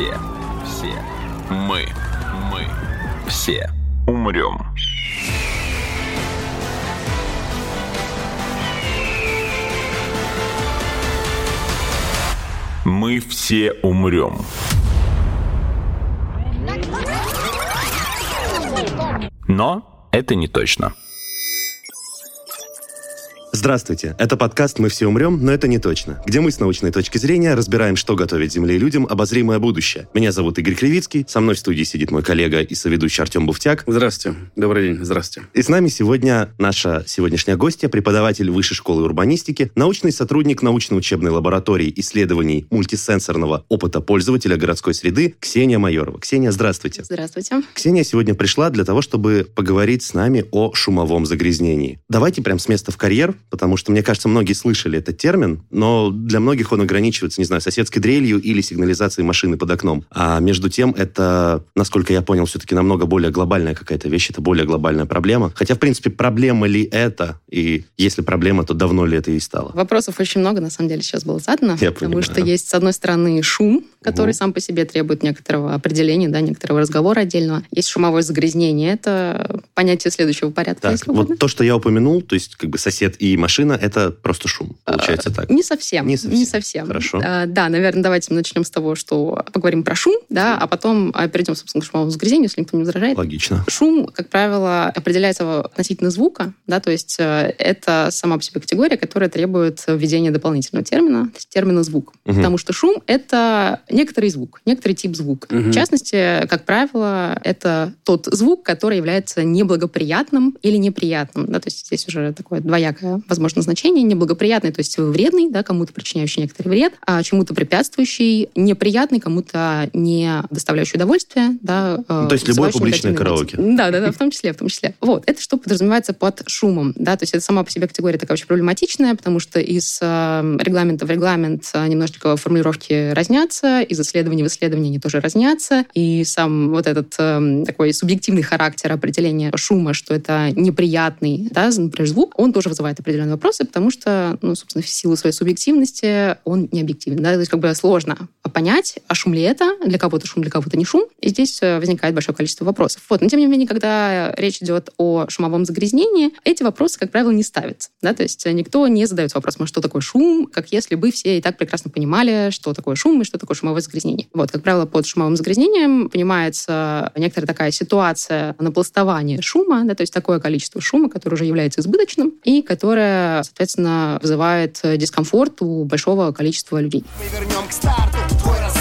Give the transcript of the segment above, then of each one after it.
все, все, мы, мы, все умрем. Мы все умрем. Но это не точно. Здравствуйте, это подкаст «Мы все умрем, но это не точно», где мы с научной точки зрения разбираем, что готовит Земле и людям обозримое будущее. Меня зовут Игорь Кривицкий, со мной в студии сидит мой коллега и соведущий Артем Буфтяк. Здравствуйте, добрый день, здравствуйте. И с нами сегодня наша сегодняшняя гостья, преподаватель Высшей школы урбанистики, научный сотрудник научно-учебной лаборатории исследований мультисенсорного опыта пользователя городской среды Ксения Майорова. Ксения, здравствуйте. Здравствуйте. Ксения сегодня пришла для того, чтобы поговорить с нами о шумовом загрязнении. Давайте прям с места в карьер, потому что, мне кажется, многие слышали этот термин, но для многих он ограничивается, не знаю, соседской дрелью или сигнализацией машины под окном. А между тем, это, насколько я понял, все-таки намного более глобальная какая-то вещь, это более глобальная проблема. Хотя, в принципе, проблема ли это? И если проблема, то давно ли это и стало? Вопросов очень много, на самом деле, сейчас было задано. Я потому понимаю. что есть, с одной стороны, шум, который Угу. сам по себе требует некоторого определения, да, некоторого разговора отдельного. Есть шумовое загрязнение. Это понятие следующего порядка, Так, если угодно. вот то, что я упомянул, то есть как бы сосед и машина, это просто шум. Получается так. Не совсем. Не совсем. Хорошо. А, да, наверное, давайте мы начнем с того, что поговорим про шум, да, а потом а, перейдем, собственно, к шумовому загрязнению, если никто не возражает. Логично. Шум, как правило, определяется относительно звука, да, то есть э, это сама по себе категория, которая требует введения дополнительного термина, то есть термина звук. Мгм. Потому что шум — это некоторый звук, некоторый тип звука. Мгм. В частности, как правило, это тот звук, который является неблагоприятным или неприятным. Да, то есть здесь уже такое двоякое, возможно, значение. Неблагоприятный, то есть вредный, да, кому-то причиняющий некоторый вред, а чему-то препятствующий, неприятный, кому-то не доставляющий удовольствия. Да, Ну, то есть любое вызывающий публичное негативные караоке. Да, да, да, в том числе, в том числе. Вот, это что подразумевается под шумом, да, то есть это сама по себе категория такая очень проблематичная, потому что из э, регламента в регламент э, немножечко формулировки разнятся, из исследования в исследование они тоже разнятся, и сам вот этот э, такой субъективный характер определения шума, что это неприятный, да, например, звук, он тоже вызывает определенные вопросы, потому что, ну, собственно, в силу своей субъективности он не объективен, да, то есть как бы сложно понять, а шум ли это, для кого-то шум, для кого-то не шум, и здесь э, возникает большое количество вопросов. Вот. Но, тем не менее, когда речь идет о шумовом загрязнении, эти вопросы, как правило, не ставятся. Да? То есть никто не задает вопрос, может, что такое шум, как если бы все и так прекрасно понимали, что такое шум и что такое шумовое загрязнение. Вот, как правило, под шумовым загрязнением понимается некоторая такая ситуация напластования шума, да, то есть такое количество шума, которое уже является избыточным и которое, соответственно, вызывает э, дискомфорт у большого количества людей. Мы вернем к старту твой рассудок.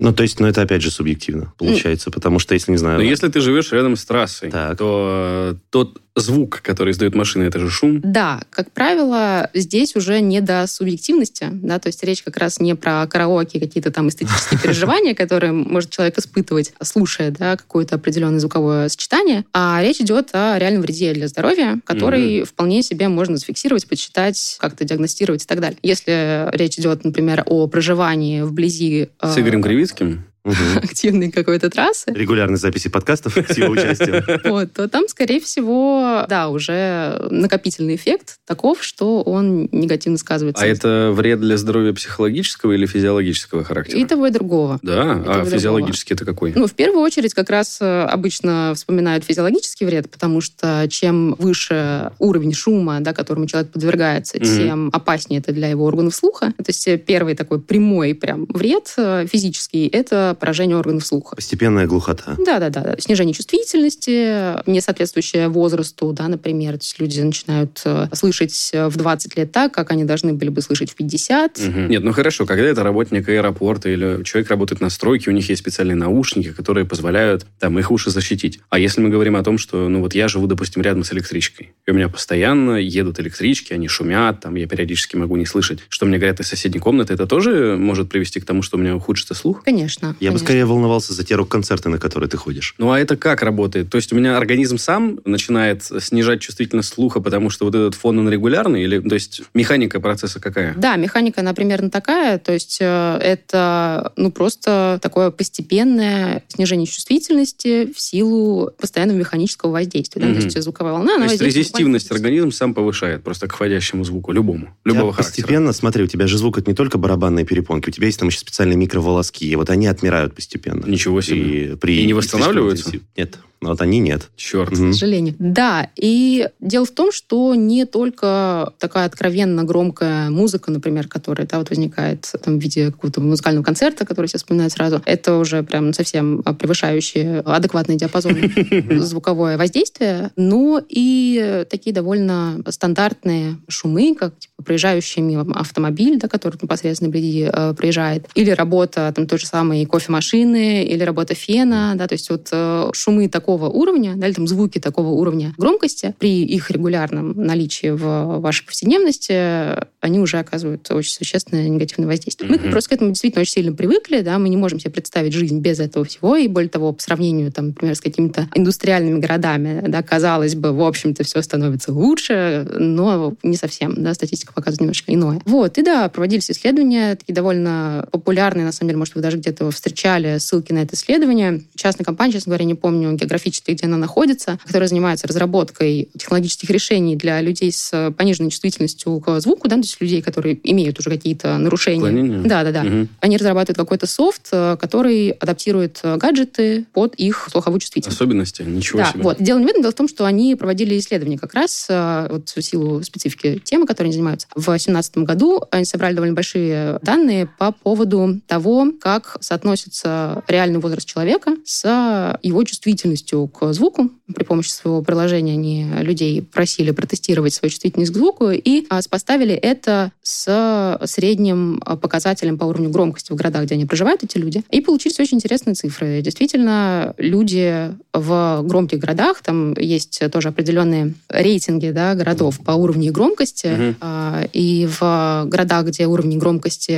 Ну, то есть, ну, это опять же субъективно, получается, потому что, если, не знаю... Но если ты живешь рядом с трассой, Так. то э, тот звук, который издает машина, это же шум. Да, как правило, здесь уже не до субъективности, да, то есть речь как раз не про караоке, какие-то там эстетические переживания, которые может человек испытывать, слушая, да, какое-то определенное звуковое сочетание, а речь идет о реальном вреде для здоровья, который вполне себе можно зафиксировать, подсчитать, как-то диагностировать и так далее. Если речь идет, например, о проживании вблизи э, С Игорем Кривицким. Мгм. активной какой-то трассы, Регулярные записи подкастов с его участием. вот, то там, скорее всего, да, уже накопительный эффект таков, что он негативно сказывается. А это вред для здоровья психологического или физиологического характера? И того, и другого. Да? и а физиологический это какой? Ну, в первую очередь, как раз э, обычно вспоминают физиологический вред, потому что чем выше уровень шума, да, которому человек подвергается, тем опаснее это для его органов слуха. То есть э, первый такой прямой прям вред э, физический – это поражение органов слуха. Постепенная глухота. Да, да, да. Снижение чувствительности, не соответствующее возрасту, да, например. То есть люди начинают э, слышать э, в 20 лет так, как они должны были бы слышать в 50. Мгм. Нет, ну хорошо, когда это работник аэропорта или человек работает на стройке, у них есть специальные наушники, которые позволяют там их уши защитить. А если мы говорим о том, что, ну вот я живу, допустим, рядом с электричкой, и у меня постоянно едут электрички, они шумят, там я периодически могу не слышать, что мне говорят из соседней комнаты, это тоже может привести к тому, что у меня ухудшится слух? Конечно. Я Я бы скорее волновался за те рок-концерты, на которые ты ходишь. Ну, а это как работает? То есть у меня организм сам начинает снижать чувствительность слуха, потому что вот этот фон, он регулярный? Или, то есть, механика процесса какая? Да, механика, она примерно такая. То есть э, это ну, просто такое постепенное снижение чувствительности в силу постоянного механического воздействия. да. Мгм. То есть звуковая волна, она То есть резистивность организм сам повышает просто к входящему звуку, любому, любого характера. постепенно, смотри, у тебя же звук это не только барабанные перепонки, у тебя есть там еще специальные микроволоски, и вот они отмирают постепенно. Ничего себе. И, при И не восстанавливаются? Нет, ну вот они нет. Черт. К сожалению. Да, и дело в том, что не только такая откровенно громкая музыка, например, которая да, вот возникает там, в виде какого-то музыкального концерта, который все вспоминают сразу, это уже прям совсем превышающий адекватный диапазон звуковое воздействие, но и такие довольно стандартные шумы, как типа, проезжающий мимо автомобиль, да, который непосредственно вблизи э, проезжает, или работа там той же самой кофемашины, или работа фена, да, то есть вот э, шумы такого уровня, да, или там звуки такого уровня громкости при их регулярном наличии в вашей повседневности, они уже оказывают очень существенное негативное воздействие. Мы Мгм. просто к этому действительно очень сильно привыкли, да, мы не можем себе представить жизнь без этого всего, и более того, по сравнению, там, например, с какими-то индустриальными городами, да, казалось бы, в общем-то, все становится лучше, но не совсем, да, статистика показывает немножко иное. Вот, и да, проводились исследования, такие довольно популярные, на самом деле, может, вы даже где-то встречали ссылки на это исследование. Частная компания, честно говоря, не помню географически, где она находится, которая занимается разработкой технологических решений для людей с пониженной чувствительностью к звуку, да, то есть людей, которые имеют уже какие-то нарушения. Отклонения? Да, да, да. Мгм. Они разрабатывают какой-то софт, э, который адаптирует э, гаджеты под их слуховую чувствительность. Особенности? Ничего Да, себе. вот. Дело не в этом. Дело в том, что они проводили исследования как раз э, вот в силу специфики темы, которой они занимаются. В 2017 году они собрали довольно большие данные по поводу того, как соотносится реальный возраст человека с его чувствительностью к звуку. При помощи своего приложения они людей просили протестировать свою чувствительность к звуку и а, сопоставили это с средним а, показателем по уровню громкости в городах, где они проживают, эти люди. И получились очень интересные цифры. Действительно, люди в громких городах, там есть тоже определенные рейтинги да, городов по уровню громкости, а, и в городах, где уровни громкости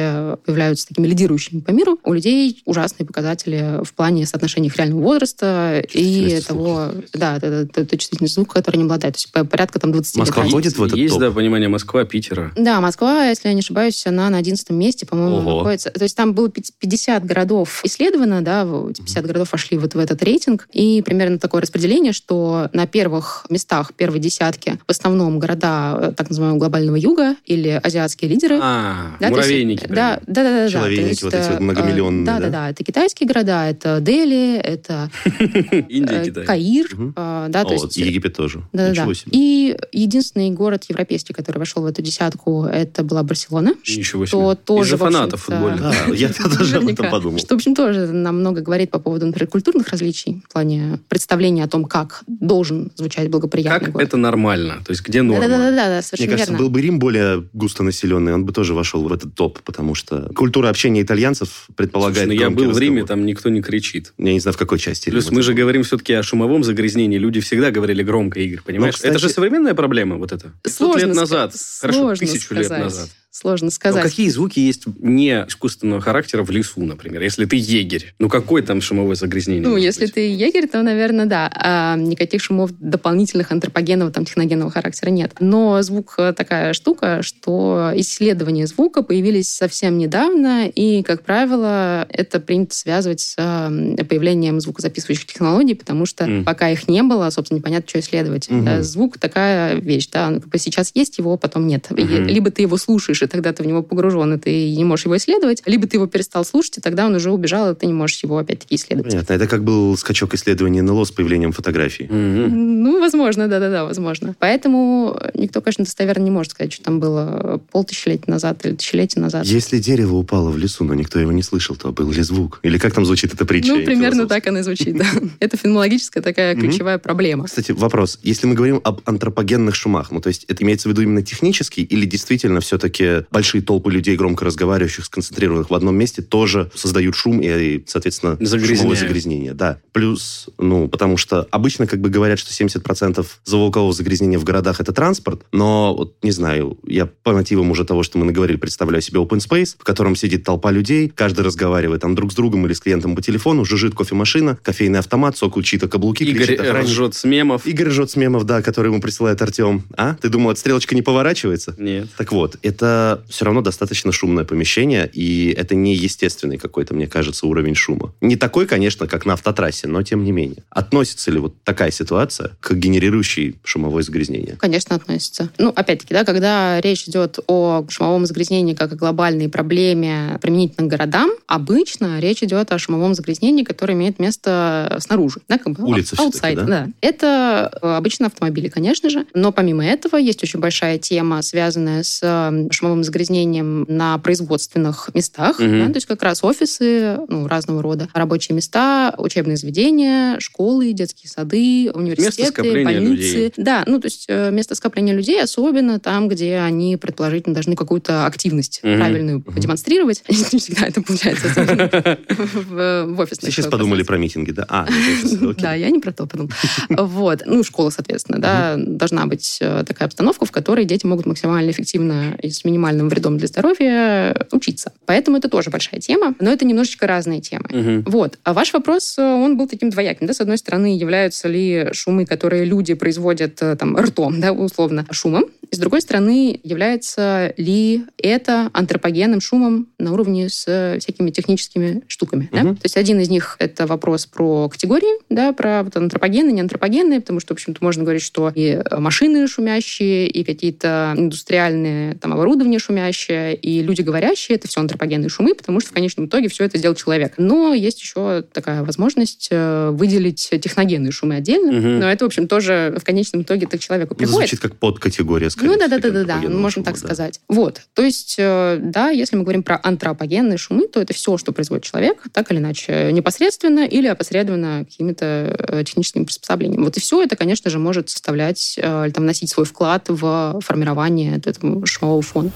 являются такими лидирующими по миру, у людей ужасные показатели в плане соотношения их реального возраста и того, да, это, это, это чувствительность звука, который они обладают. То есть по- порядка там 20 лет Москва входит в этот Есть, топ? да, понимание Москва, Питера. Да, Москва, если я не ошибаюсь, она на 11 месте, по-моему, Ого. находится. То есть там было пи- 50 городов исследовано, да, в- эти 50 городов вошли вот в этот рейтинг, и примерно такое распределение, что на первых местах, первой десятки, в основном города э, так называемого глобального юга или азиатские лидеры. А, Да, есть, муравейники. прям. да, да, да, да, да. Человейники То есть, вот эти э, вот многомиллионные, Да, да, да? да. Это китайские города, это Дели, это Индия, э. Каир, Мгм. э, да, то О, есть Египет тоже. да, да, Ничего да. себе. И единственный город европейский, который вошел в эту десятку, это была Барселона. Ничего Что себе. тоже, Из-за фанатов футбольных. Да, я тоже об этом подумал. Что, в общем, тоже нам много говорит по поводу, например, культурных различий, в плане представления о том, как должен звучать благоприятный Как город. это нормально? То есть где норма? Да-да-да, Мне совершенно кажется, верно. был бы Рим более густонаселенный, он бы тоже вошел в этот топ, потому что культура общения итальянцев предполагает Слушай, ну я был в Риме, разговор. там никто не кричит. Я не знаю, в какой части. Плюс мы же говорим все-таки о шумовом загрязнении. Люди всегда говорили громко, Игорь, понимаешь? кстати- Это же современная проблема, вот это. 500 Сложно лет назад. Хорошо, сложно тысячу лет сказать. назад. Сложно Но сказать. какие звуки есть не искусственного характера в лесу, например? Если ты егерь, ну какое там шумовое загрязнение? Ну, если быть? ты егерь, то, наверное, да. А никаких шумов дополнительных антропогенного, там, техногенного характера нет. Но звук э, такая штука, что исследования звука появились совсем недавно, и, как правило, это принято связывать с э, появлением звукозаписывающих технологий, потому что Мгм. пока их не было, собственно, непонятно, что исследовать. Э, Звук такая вещь, да, он как бы сейчас есть его, потом нет. И Мгм. Либо ты его слушаешь, и тогда ты в него погружен, и ты не можешь его исследовать, либо ты его перестал слушать, и тогда он уже убежал, и ты не можешь его опять-таки исследовать. Понятно. Это как был скачок исследований НЛО с появлением фотографий. Мгм. Ну, возможно, да-да-да, возможно. Поэтому никто, конечно, достоверно не может сказать, что там было полтысячелетия назад или тысячелетия назад. Если дерево упало в лесу, но никто его не слышал, то был ли звук? Или как там звучит эта притча? Ну, примерно так она и звучит, да. Это феноменологическая такая. Ключевая проблема. Кстати, вопрос. Если мы говорим об антропогенных шумах, ну, то есть это имеется в виду именно технический или действительно все-таки большие толпы людей, громко разговаривающих, сконцентрированных в одном месте, тоже создают шум и, соответственно, Загрязняют. шумовое загрязнение. Да. Плюс, ну, потому что обычно как бы говорят, что 70% звукового загрязнения в городах это транспорт, но, вот, не знаю, я по мотивам уже того, что мы наговорили, представляю себе open space, в котором сидит толпа людей, каждый разговаривает там друг с другом или с клиентом по телефону, жужжит кофемашина, кофейный автомат, сокают чьи-то каблуки, Игорь охранник. ржет с мемов. Игорь ржет с мемов, да, который ему присылает Артем. А? Ты думал, эта стрелочка не поворачивается? Нет. Так вот, это все равно достаточно шумное помещение, и это не естественный какой-то, мне кажется, уровень шума. Не такой, конечно, как на автотрассе, но тем не менее. Относится ли вот такая ситуация к генерирующей шумовое загрязнение? Конечно, относится. Ну, опять-таки, да, когда речь идет о шумовом загрязнении как о глобальной проблеме применительно к городам, обычно речь идет о шумовом загрязнении, которое имеет место снаружи. Да, как бы Улица outside, да? да. Это э, обычно автомобили, конечно же. Но помимо этого есть очень большая тема, связанная с э, шумовым загрязнением на производственных местах. Мгм. да, то есть как раз офисы ну, разного рода, рабочие места, учебные заведения, школы, детские сады, университеты, больницы. людей. Да, ну то есть э, место скопления людей, особенно там, где они предположительно должны какую-то активность Мгм. правильную продемонстрировать. Не всегда это получается, в офисных Сейчас подумали про митинги, да? А. Да, я не про то подумала. Вот. Ну, школа, соответственно, да, должна быть э, такая обстановка, в которой дети могут максимально эффективно и с минимальным вредом для здоровья учиться. Поэтому это тоже большая тема, но это немножечко разные темы. Вот. А ваш вопрос, э, он был таким двояким. Да? С одной стороны, являются ли шумы, которые люди производят э, там, ртом, да, условно, шумом. С другой стороны, является ли это антропогенным шумом на уровне с всякими техническими штуками. да? То есть один из них — это вопрос про категории, да, про вот антропогенные, не антропогенные, потому что, в общем-то, можно говорить, что и машины шумящие, и какие-то индустриальные там, оборудование шумящее, и люди говорящие — это все антропогенные шумы, потому что в конечном итоге все это сделал человек. Но есть еще такая возможность э, выделить техногенные шумы отдельно, Мгм. но это, в общем, тоже в конечном итоге так человеку Ну, приходит. Звучит как подкатегория, скорее Ну да, всего, да, да, да, да, антропогенного можно шума, так да. сказать. Вот, то есть, э, да, если мы говорим про антропогенные шумы, то это все, что производит человек, так или иначе, непосредственно или опосредованно какими-то э, техническими приспособлениями. Вот и все это, конечно же, может составлять э, там вносить свой вклад в формирование этого шумового фона.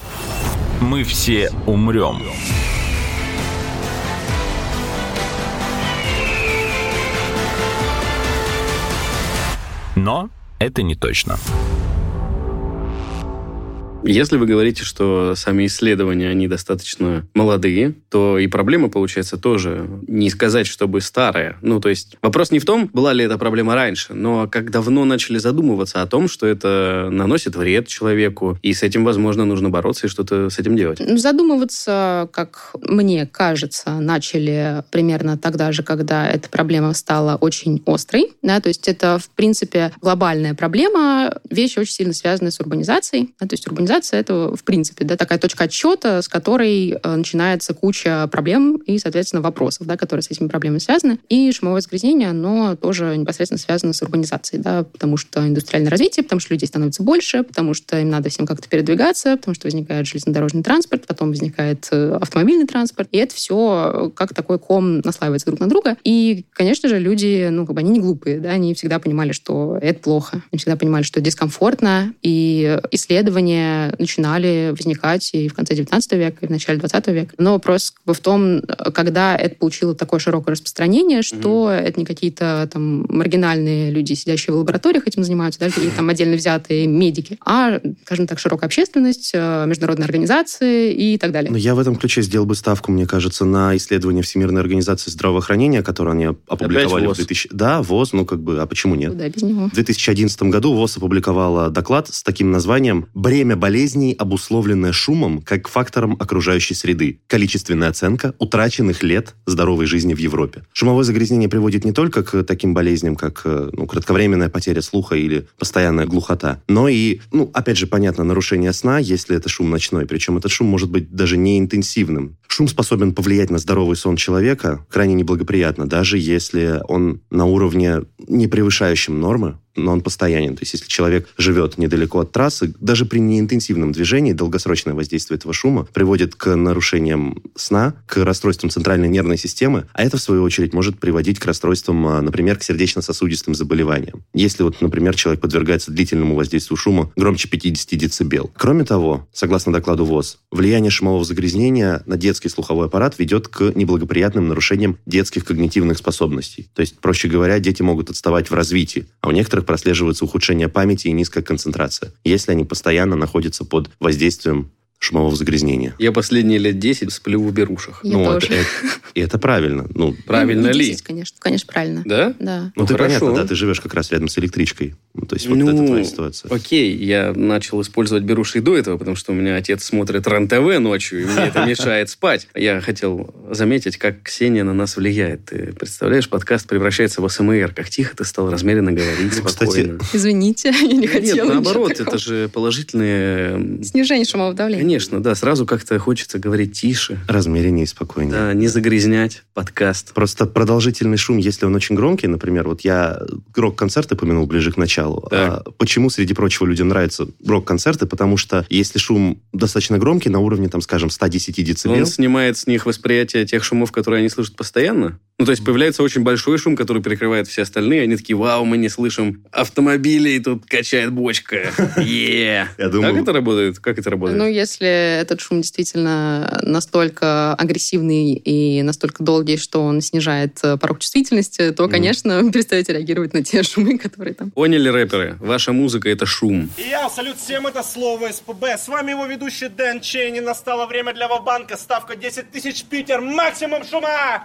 Мы все умрем. Но это не точно. Если вы говорите, что сами исследования, они достаточно молодые, то и проблема, получается, тоже не сказать, чтобы старая. Ну, то есть вопрос не в том, была ли эта проблема раньше, но как давно начали задумываться о том, что это наносит вред человеку, и с этим, возможно, нужно бороться и что-то с этим делать. Ну, Задумываться, как мне кажется, начали примерно тогда же, когда эта проблема стала очень острой. Да? То есть это, в принципе, глобальная проблема, вещь очень сильно связанная с урбанизацией. Да? То есть урбанизация — это, в принципе, да, такая точка отсчета, с которой э, начинается куча проблем и, соответственно, вопросов, да, которые с этими проблемами связаны. И шумовое загрязнение, оно тоже непосредственно связано с урбанизацией, да, потому что индустриальное развитие, потому что людей становится больше, потому что им надо всем как-то передвигаться, потому что возникает железнодорожный транспорт, потом возникает э, автомобильный транспорт, и это все как такой ком наслаивается друг на друга. И, конечно же, люди, ну, как бы они не глупые, да, они всегда понимали, что это плохо, они всегда понимали, что дискомфортно, и исследования начинали возникать и в конце 19 века, и в начале 20 века. Но вопрос как бы в том, когда это получило такое широкое распространение, что это не какие-то там маргинальные люди, сидящие в лабораториях, этим занимаются, да, какие-то там отдельно взятые медики, а, скажем так, широкая общественность, э, международные организации и так далее. Но я в этом ключе сделал бы ставку, мне кажется, на исследование Всемирной организации здравоохранения, которое они опубликовали ВОЗ. в 2000... Да, ВОЗ, ну как бы, а почему нет? Куда без него? В 2011 году ВОЗ опубликовала доклад с таким названием «Бремя болезней, обусловленное шумом как фактором окружающей среды. Количественная оценка утраченных лет здоровой жизни в Европе». Шумовое загрязнение приводит не только к таким болезням, как э, ну, кратковременная потеря слуха или постоянная глухота, но и, ну, опять же, понятно, нарушение сна, если это шум ночной. Причем этот шум может быть даже не интенсивным. Шум способен повлиять на здоровый сон человека крайне неблагоприятно, даже если он на уровне не превышающем нормы, но он постоянен. То есть если человек живет недалеко от трассы, даже при неинтенсивном движении долгосрочное воздействие этого шума приводит к нарушениям сна, к расстройствам центральной нервной системы, а это, в свою очередь, может приводить к расстройствам, а, например, к сердечно-сосудистым заболеваниям. Если вот, например, человек подвергается длительному воздействию шума громче 50 дБ. Кроме того, согласно докладу ВОЗ, влияние шумового загрязнения на детский слуховой аппарат ведет к неблагоприятным нарушениям детских когнитивных способностей. То есть, проще говоря, дети могут отставать в развитии, а у некоторых прослеживается ухудшение памяти и низкая концентрация, если они постоянно находятся под воздействием шумового загрязнения. Я последние лет 10 сплю в берушах. Я ну, тоже. это- это- и это правильно. Ну, Правильно Не ли? 10, конечно, конечно, правильно. Да? Да. ну, Ну, ты хорошо. понятно, да, ты живешь как раз рядом с электричкой. Ну, то есть вот ну, это твоя ситуация. окей, я начал использовать беруши и до этого, потому что у меня отец смотрит РЕН-ТВ ночью, и мне это мешает спать. Я хотел заметить, как Ксения на нас влияет. Ты представляешь, подкаст превращается в СМР. Как тихо ты стал размеренно говорить, Ну, спокойно. Извините, я не хотела. Нет, наоборот, это же положительные... Снижение шумового давления. Конечно, да, сразу как-то хочется говорить тише, Размереннее и спокойнее. да, не загрязнять подкаст. Просто продолжительный шум, если он очень громкий, например, вот я рок-концерты помянул ближе к началу. А почему, среди прочего, людям нравятся рок-концерты? Потому что если шум достаточно громкий, на уровне, там, скажем, 110 децибел, Он снимает с них восприятие тех шумов, которые они слышат постоянно. Ну, то есть появляется очень большой шум, который перекрывает все остальные. Они такие, вау, мы не слышим автомобилей, тут качает бочка. Я думаю- Как это работает? Как это работает? Ну, если этот шум действительно настолько агрессивный и настолько долгий, что он снижает э, порог чувствительности, то, конечно, перестаете реагировать на те шумы, которые там. Поняли, рэперы? Ваша музыка — это шум. И я, салют всем, это Слово СПБ. С вами его ведущий Дэн Чейни. Настало время для Вабанка. Ставка 10 тысяч Питер. Максимум шума!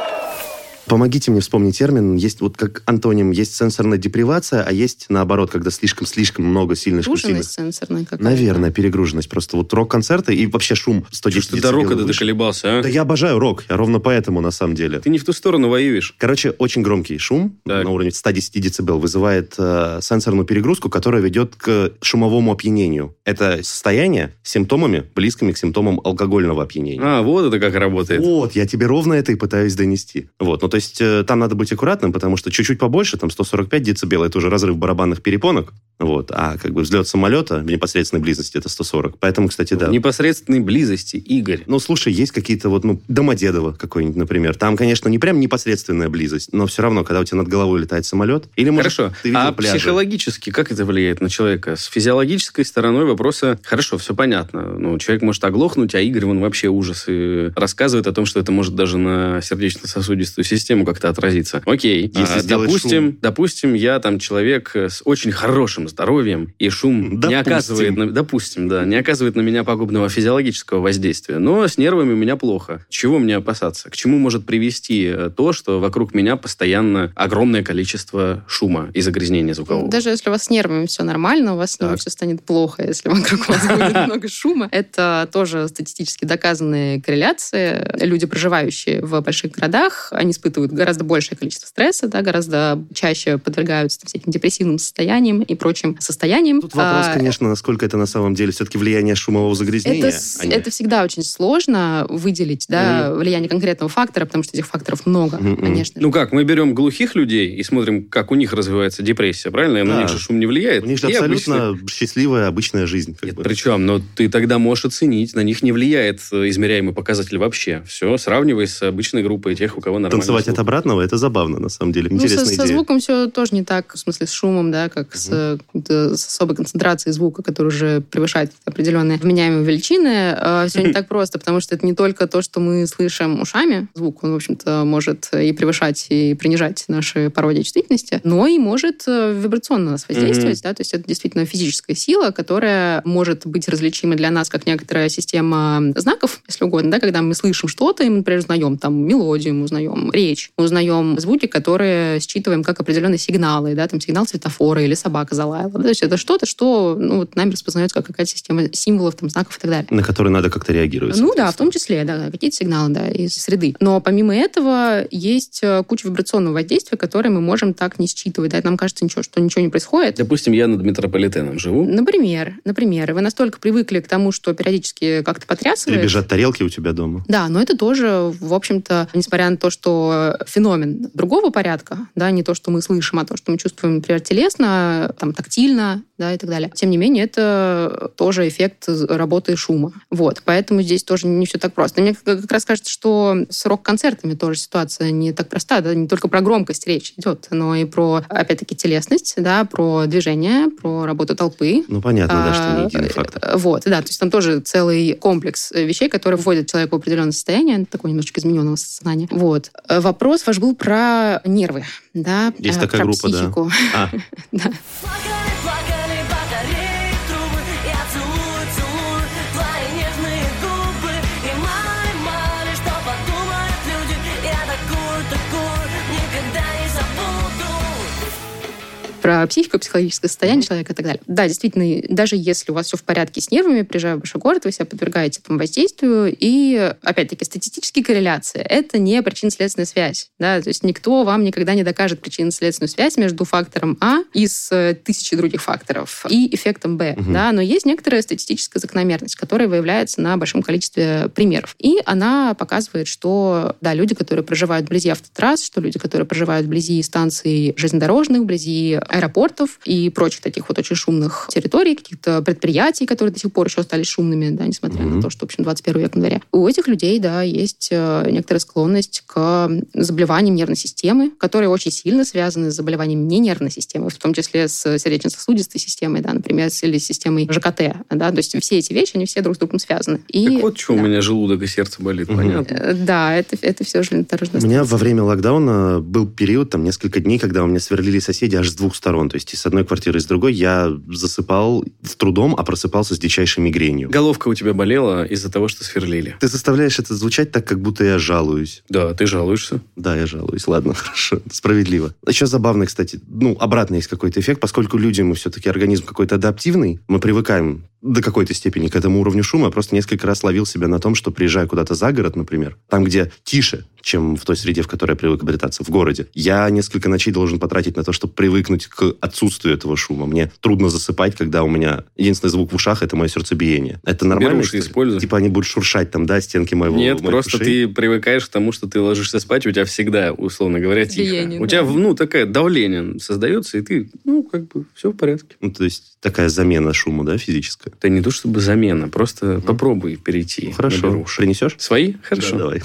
Помогите мне вспомнить термин. Есть вот как антоним, есть сенсорная депривация, а есть наоборот, когда слишком-слишком много сильных шум, сильных. Сенсорная какая-то. Наверное, перегруженность. Просто вот рок-концерты и вообще шум 110 Что ты до рока децибел доколебался, а? Да я обожаю рок. Я ровно поэтому, на самом деле. Ты не в ту сторону воюешь. Короче, очень громкий шум Так. на уровне 110 дБ вызывает э, сенсорную перегрузку, которая ведет к шумовому опьянению. Это состояние с симптомами, близкими к симптомам алкогольного опьянения. А, вот это как работает. Вот, я тебе ровно это и пытаюсь донести. Вот, ну то есть э, там надо быть аккуратным, потому что чуть-чуть побольше, там 145 децибел, это уже разрыв барабанных перепонок, вот, а как бы взлет самолета в непосредственной близости это 140. Поэтому, кстати, да. В непосредственной близости, Игорь. Ну, слушай, есть какие-то вот, ну, Домодедово какой-нибудь, например. Там, конечно, не прям непосредственная близость, но все равно, когда у тебя над головой летает самолет, или, может, Хорошо. ты видел а пляжи. психологически как это влияет на человека? С физиологической стороной вопроса, хорошо, все понятно. Ну, человек может оглохнуть, а Игорь, он вообще ужас и рассказывает о том, что это может даже на сердечно-сосудистую систему как-то отразиться. Окей. Если А, допустим, шум. допустим, я там человек с очень хорошим здоровьем, и шум не Допустим. оказывает, на, допустим, да, не оказывает на меня пагубного физиологического воздействия. Но с нервами у меня плохо. Чего мне опасаться? К чему может привести э, то, что вокруг меня постоянно огромное количество шума и загрязнения звукового? Даже если у вас с нервами все нормально, у вас Так. все станет плохо, если вокруг вас будет много шума. Это тоже статистически доказанные корреляции. Люди, проживающие в больших городах, они испытывают гораздо большее количество стресса, да, гораздо чаще подвергаются там, всяким депрессивным состояниям и прочим состояниям. Тут вопрос, А, конечно, насколько это на самом деле все-таки влияние шумового загрязнения. Это, а не- это всегда очень сложно выделить да, влияние конкретного фактора, потому что этих факторов много, Мгм. конечно. Ну как, мы берем глухих людей и смотрим, как у них развивается депрессия, правильно? На Да. них же шум не влияет. У них же И абсолютно обычно- счастливая обычная жизнь. как Нет, бы. причем, но ты тогда можешь оценить, на них не влияет э, измеряемый показатель вообще. Все, сравнивай с обычной группой тех, у кого нормально. Танцевать от обратного, это забавно, на самом деле. Ну, со, Интересная со идея. звуком все тоже не так, в смысле с шумом, да, как с, э, с особой концентрацией звука, который уже превышает определенные вменяемые величины. все не так просто, потому что это не только то, что мы слышим ушами. Звук, он, в общем-то, может и превышать, и принижать наши пороги чувствительности, но и может э, вибрационно на нас воздействовать, да, то есть это действительно физическая сила, которая может быть различима для нас как некоторая система знаков, если угодно, да, когда мы слышим что-то, и мы, например, узнаем там мелодию, мы узнаем речь, мы узнаем звуки, которые считываем как определенные сигналы, да, там сигнал светофора или собака залаяла. да, То есть это что-то, что ну, вот нами распознается как какая-то система символов, там, знаков и так далее. На которые надо как-то реагировать. Ну да, в том числе, да, какие-то сигналы, да, из среды. Но помимо этого есть э, куча вибрационного воздействия, которые мы можем так не считывать. Да, нам кажется, ничего, что ничего не происходит. Допустим, я над метрополитеном живу. Например, например, вы настолько привыкли к тому, что периодически как-то потрясывает. Или бежат тарелки у тебя дома. Да, но это тоже, в общем-то, несмотря на то, что э, феномен другого порядка, да, не то, что мы слышим, а то, что мы чувствуем, например, телесно, там, тактильно, да, и так далее. Тем не менее, это тоже эффект работы шума. Вот, поэтому здесь тоже не все так просто. Мне как раз кажется, что с рок-концертами тоже ситуация не так проста, да, не только про громкость речь идет, но и про, опять-таки, телесность, да, про движение, про работу толпы. Ну, понятно, да, что не единый А, фактор. Вот, да, то есть там тоже целый комплекс вещей, которые вводят человека в определенное состояние, такое немножечко измененного сознания. Вот. Э, Вопрос ваш был про нервы, да, Есть э, такая про группа, да. психику. А, Да. Про психику, психологическое состояние человека и так далее. Да, действительно, даже если у вас все в порядке с нервами, приезжая в большой город, вы себя подвергаете этому воздействию. И, опять-таки, статистические корреляции — это не причинно-следственная связь. Да? То есть никто вам никогда не докажет причинно-следственную связь между фактором А из э, тысячи других факторов и эффектом Б. Мгм. Да? Но есть некоторая статистическая закономерность, которая выявляется на большом количестве примеров. И она показывает, что, да, люди, которые проживают вблизи автотрасс, что люди, которые проживают вблизи станций железнодорожных, вблизи аэропортов и прочих таких вот очень шумных территорий, каких-то предприятий, которые до сих пор еще остались шумными, да, несмотря Мгм. на то, что, в общем, 21 век на дворе. У этих людей, да, есть э, некоторая склонность к заболеваниям нервной системы, которые очень сильно связаны с заболеванием не нервной системы, в том числе с сердечно-сосудистой системой, да, например, с- или с системой ЖКТ, да, то есть все эти вещи, они все друг с другом связаны. И, Так вот, что да. у меня желудок и сердце болит, Мгм. понятно. Э, Да, это, это все железнодорожная У меня во время локдауна был период, там, несколько дней, когда у меня сверлили соседи аж с двух сторон. То есть и с одной квартиры, и с другой я засыпал с трудом, а просыпался с дичайшей мигренью. Головка у тебя болела из-за того, что сверлили. Ты заставляешь это звучать так, как будто я жалуюсь. Да, ты жалуешься. Да, я жалуюсь. Ладно, хорошо. Справедливо. Еще забавно, кстати, ну, обратно есть какой-то эффект, поскольку люди, мы все-таки организм какой-то адаптивный, мы привыкаем до какой-то степени к этому уровню шума. Я просто несколько раз ловил себя на том, что приезжаю куда-то за город, например, там, где тише, чем в той среде, в которой я привык обретаться, в городе. Я несколько ночей должен потратить на то, чтобы привыкнуть к отсутствию этого шума. Мне трудно засыпать, когда у меня единственный звук в ушах – это мое сердцебиение. Это нормально? Беруши история? используй. Типа они будут шуршать там, да, стенки моего Нет, моих просто ушей? ты привыкаешь к тому, что ты ложишься спать, у тебя всегда, условно говоря, тихо. Биение, у да. тебя, ну, такое давление создается, и ты, ну, как бы, все в порядке. Ну, то есть такая замена шуму, да, физическая? Это не то чтобы замена, просто попробуй перейти. Ну, хорошо. беруши. Принесешь? Свои? Хорошо. Да, давай.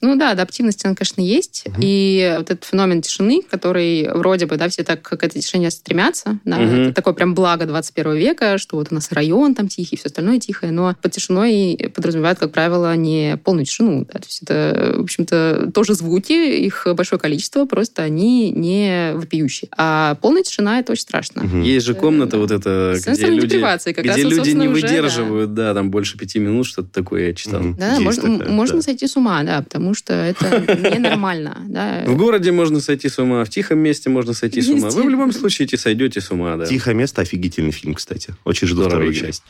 Ну да, адаптивность, она, конечно, есть. И вот этот феномен тишины, который вроде бы, да, все так к этой тишине стремятся, да, Мгм. это такое прям благо 21 века, что вот у нас район там тихий, все остальное тихое, но под тишиной подразумевают, как правило, не полную тишину. Да, то есть это, в общем-то, тоже звуки, их большое количество, просто они не вопиющие. А полная тишина — это очень страшно. Мгм. Есть же комната вот эта, где люди, как раз где вот, люди не уже, да. выдерживают, да. там больше пяти минут, что-то такое я читал. Да, можно, такая, можно да. сойти с ума, да, потому что это ненормально. Да. В городе можно сойти с ума, в тихом месте можно сойти с ума. Вы в любом случае сойдете с ума, да. «Тихое место» офигительный фильм, кстати. Очень жду вторую часть.